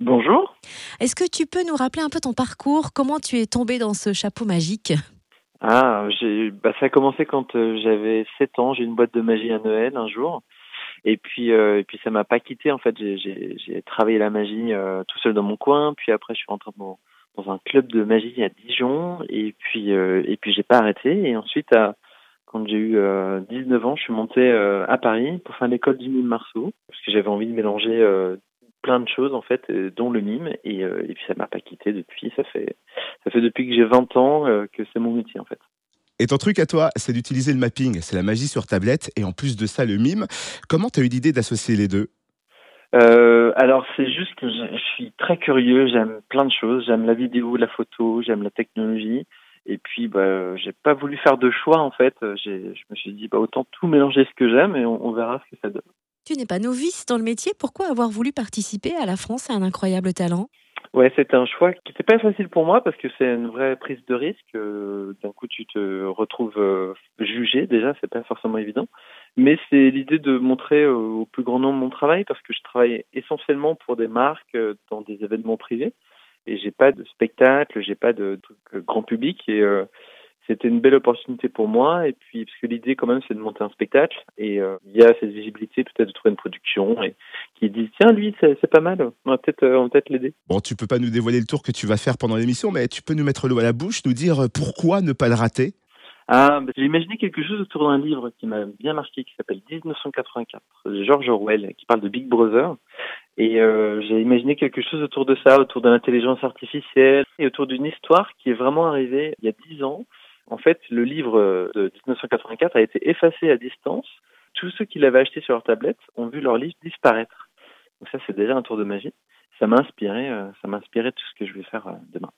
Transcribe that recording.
Bonjour. Est-ce que tu peux nous rappeler un peu ton parcours? Comment tu es tombé dans ce chapeau magique? Ah, bah, ça a commencé quand euh, j'avais 7 ans. J'ai une boîte de magie à Noël un jour. Et puis, euh, et puis ça m'a pas quitté. En fait, j'ai, travaillé la magie euh, tout seul dans mon coin. Puis après, je suis rentré dans, dans un club de magie à Dijon. Et puis, euh, et puis j'ai pas arrêté. Et ensuite, à, quand j'ai eu 19 ans, je suis monté à Paris pour faire l'école du mime Marceau. Parce que j'avais envie de mélanger plein de choses en fait, dont le mime. Et, et puis ça m'a pas quitté depuis. Ça fait, ça fait depuis que j'ai 20 ans que c'est mon métier en fait. Et ton truc à toi, c'est d'utiliser le mapping, c'est la magie sur tablette, et en plus de ça, le mime. Comment tu as eu l'idée d'associer les deux? Euh, alors c'est juste que je, je, suis très curieux, j'aime plein de choses, j'aime la vidéo, la photo, j'aime la technologie. Et puis bah j'ai pas voulu faire de choix en fait. Je me suis dit bah autant tout mélanger ce que j'aime et on, on verra ce que ça donne. Tu n'es pas novice dans le métier, pourquoi avoir voulu participer à la France à un incroyable talent? Ouais, c'était un choix qui n'était pas facile pour moi parce que c'est une vraie prise de risque. Euh, D'un coup, tu te retrouves euh, jugé. Déjà, c'est pas forcément évident. Mais c'est l'idée de montrer euh, au plus grand nombre mon travail parce que je travaille essentiellement pour des marques dans des événements privés et j'ai pas de spectacle, j'ai pas de grand public et c'était une belle opportunité pour moi. Et puis, parce que l'idée, quand même, c'est de monter un spectacle. Et euh, il y a cette visibilité, peut-être de trouver une production et qui dit tiens, lui, c'est pas mal, on va peut-être euh, peut l'aider. Bon, tu peux pas nous dévoiler le tour que tu vas faire pendant l'émission, mais tu peux nous mettre l'eau à la bouche, nous dire pourquoi ne pas le rater? Ah, bah, j'ai imaginé quelque chose autour d'un livre qui m'a bien marqué, qui s'appelle 1984, de George Orwell, qui parle de Big Brother. Et euh, j'ai imaginé quelque chose autour de ça, autour de l'intelligence artificielle, et autour d'une histoire qui est vraiment arrivée il y a dix ans, en fait, le livre de 1984 a été effacé à distance. Tous ceux qui l'avaient acheté sur leur tablette ont vu leur livre disparaître. Donc ça, c'est déjà un tour de magie. Ça m'a inspiré, ça m'a inspiré tout ce que je vais faire demain.